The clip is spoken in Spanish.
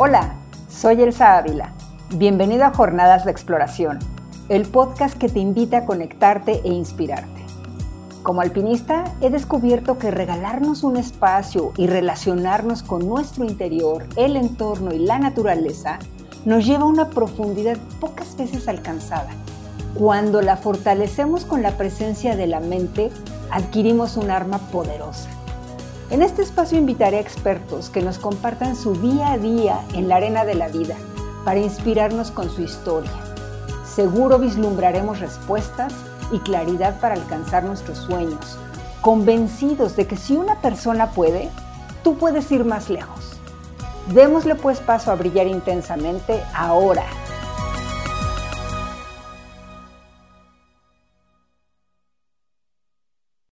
Hola, soy Elsa Ávila. Bienvenido a Jornadas de Exploración, el podcast que te invita a conectarte e inspirarte. Como alpinista, he descubierto que regalarnos un espacio y relacionarnos con nuestro interior, el entorno y la naturaleza nos lleva a una profundidad pocas veces alcanzada. Cuando la fortalecemos con la presencia de la mente, adquirimos un arma poderosa en este espacio invitaré a expertos que nos compartan su día a día en la arena de la vida para inspirarnos con su historia. Seguro vislumbraremos respuestas y claridad para alcanzar nuestros sueños, convencidos de que si una persona puede, tú puedes ir más lejos. Démosle pues paso a brillar intensamente ahora